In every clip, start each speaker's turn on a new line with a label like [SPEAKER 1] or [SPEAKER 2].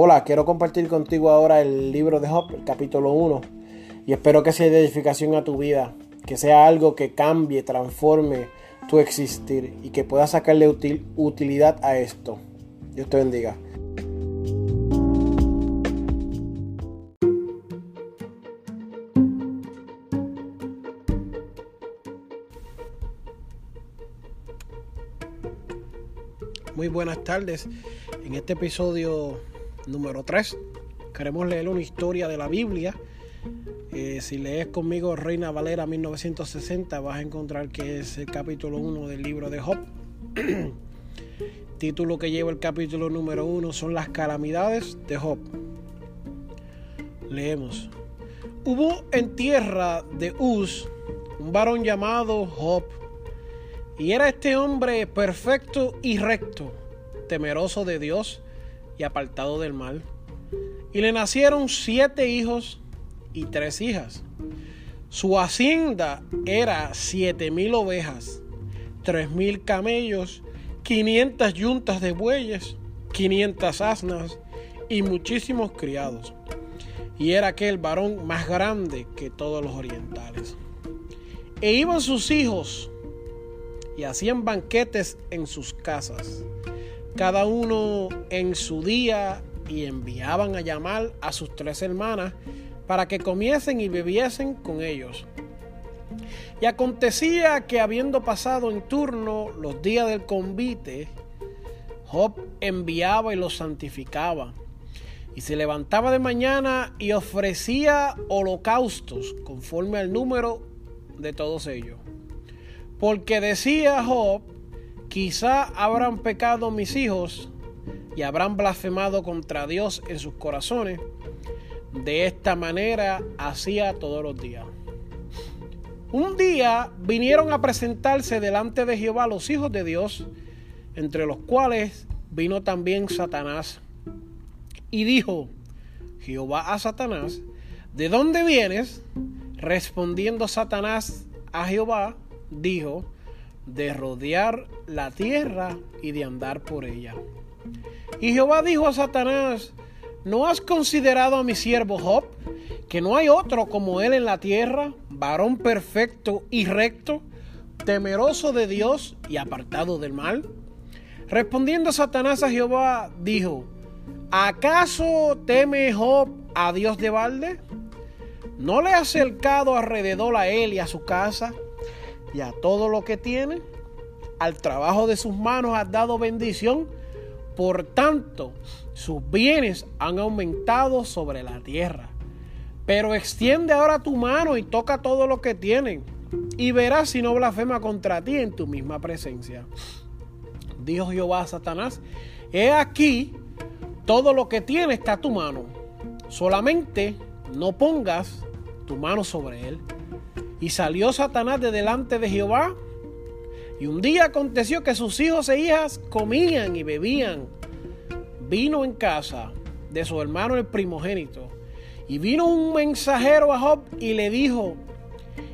[SPEAKER 1] Hola, quiero compartir contigo ahora el libro de Job, el capítulo 1, y espero que sea de edificación a tu vida, que sea algo que cambie, transforme tu existir y que puedas sacarle utilidad a esto. Dios te bendiga. Muy buenas tardes. En este episodio número 3. Queremos leer una historia de la Biblia. Eh, si lees conmigo Reina Valera 1960 vas a encontrar que es el capítulo 1 del libro de Job. Título que lleva el capítulo número 1 son las calamidades de Job. Leemos. Hubo en tierra de Uz un varón llamado Job, y era este hombre perfecto y recto, temeroso de Dios y apartado del mal. Y le nacieron siete hijos y tres hijas. Su hacienda era siete mil ovejas, tres mil camellos, quinientas yuntas de bueyes, quinientas asnas y muchísimos criados. Y era aquel varón más grande que todos los orientales. E iban sus hijos y hacían banquetes en sus casas cada uno en su día y enviaban a llamar a sus tres hermanas para que comiesen y bebiesen con ellos. Y acontecía que habiendo pasado en turno los días del convite, Job enviaba y los santificaba. Y se levantaba de mañana y ofrecía holocaustos conforme al número de todos ellos. Porque decía Job, Quizá habrán pecado mis hijos y habrán blasfemado contra Dios en sus corazones. De esta manera hacía todos los días. Un día vinieron a presentarse delante de Jehová los hijos de Dios, entre los cuales vino también Satanás. Y dijo Jehová a Satanás, ¿de dónde vienes? Respondiendo Satanás a Jehová, dijo, de rodear la tierra y de andar por ella. Y Jehová dijo a Satanás, ¿no has considerado a mi siervo Job, que no hay otro como él en la tierra, varón perfecto y recto, temeroso de Dios y apartado del mal? Respondiendo Satanás a Jehová, dijo, ¿acaso teme Job a Dios de balde? ¿No le ha acercado alrededor a él y a su casa? Y a todo lo que tiene, al trabajo de sus manos has dado bendición, por tanto sus bienes han aumentado sobre la tierra. Pero extiende ahora tu mano y toca todo lo que tienen, y verás si no blasfema contra ti en tu misma presencia. Dijo Jehová a Satanás, he aquí, todo lo que tiene está a tu mano, solamente no pongas tu mano sobre él. Y salió Satanás de delante de Jehová. Y un día aconteció que sus hijos e hijas comían y bebían vino en casa de su hermano el primogénito. Y vino un mensajero a Job y le dijo,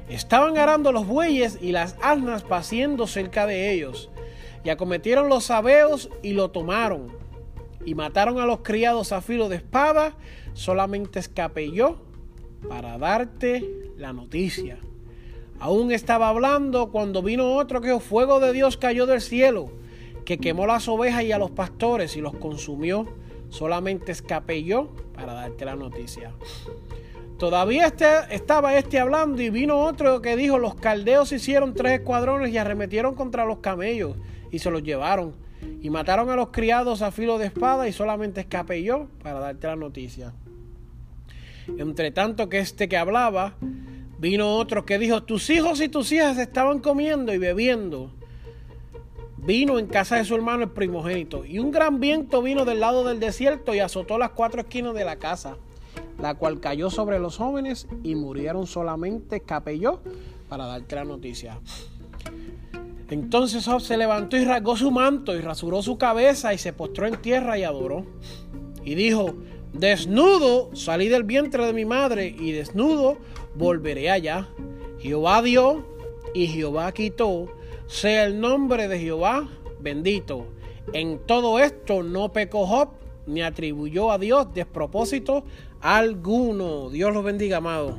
[SPEAKER 1] estaban arando los bueyes y las asnas paciendo cerca de ellos. Y acometieron los sabeos y lo tomaron. Y mataron a los criados a filo de espada. Solamente escapé yo para darte la noticia. Aún estaba hablando cuando vino otro que el fuego de Dios cayó del cielo, que quemó las ovejas y a los pastores y los consumió. Solamente escapé yo para darte la noticia. Todavía este, estaba este hablando y vino otro que dijo, los caldeos hicieron tres escuadrones y arremetieron contra los camellos y se los llevaron. Y mataron a los criados a filo de espada y solamente escapé yo para darte la noticia. Entre tanto que este que hablaba Vino otro que dijo, tus hijos y tus hijas estaban comiendo y bebiendo. Vino en casa de su hermano el primogénito. Y un gran viento vino del lado del desierto y azotó las cuatro esquinas de la casa, la cual cayó sobre los jóvenes y murieron solamente capelló para darte la noticia. Entonces Job se levantó y rasgó su manto y rasuró su cabeza y se postró en tierra y adoró. Y dijo, desnudo salí del vientre de mi madre y desnudo volveré allá. Jehová dio y Jehová quitó. Sea el nombre de Jehová bendito. En todo esto no pecó Job ni atribuyó a Dios despropósito alguno. Dios los bendiga, amado.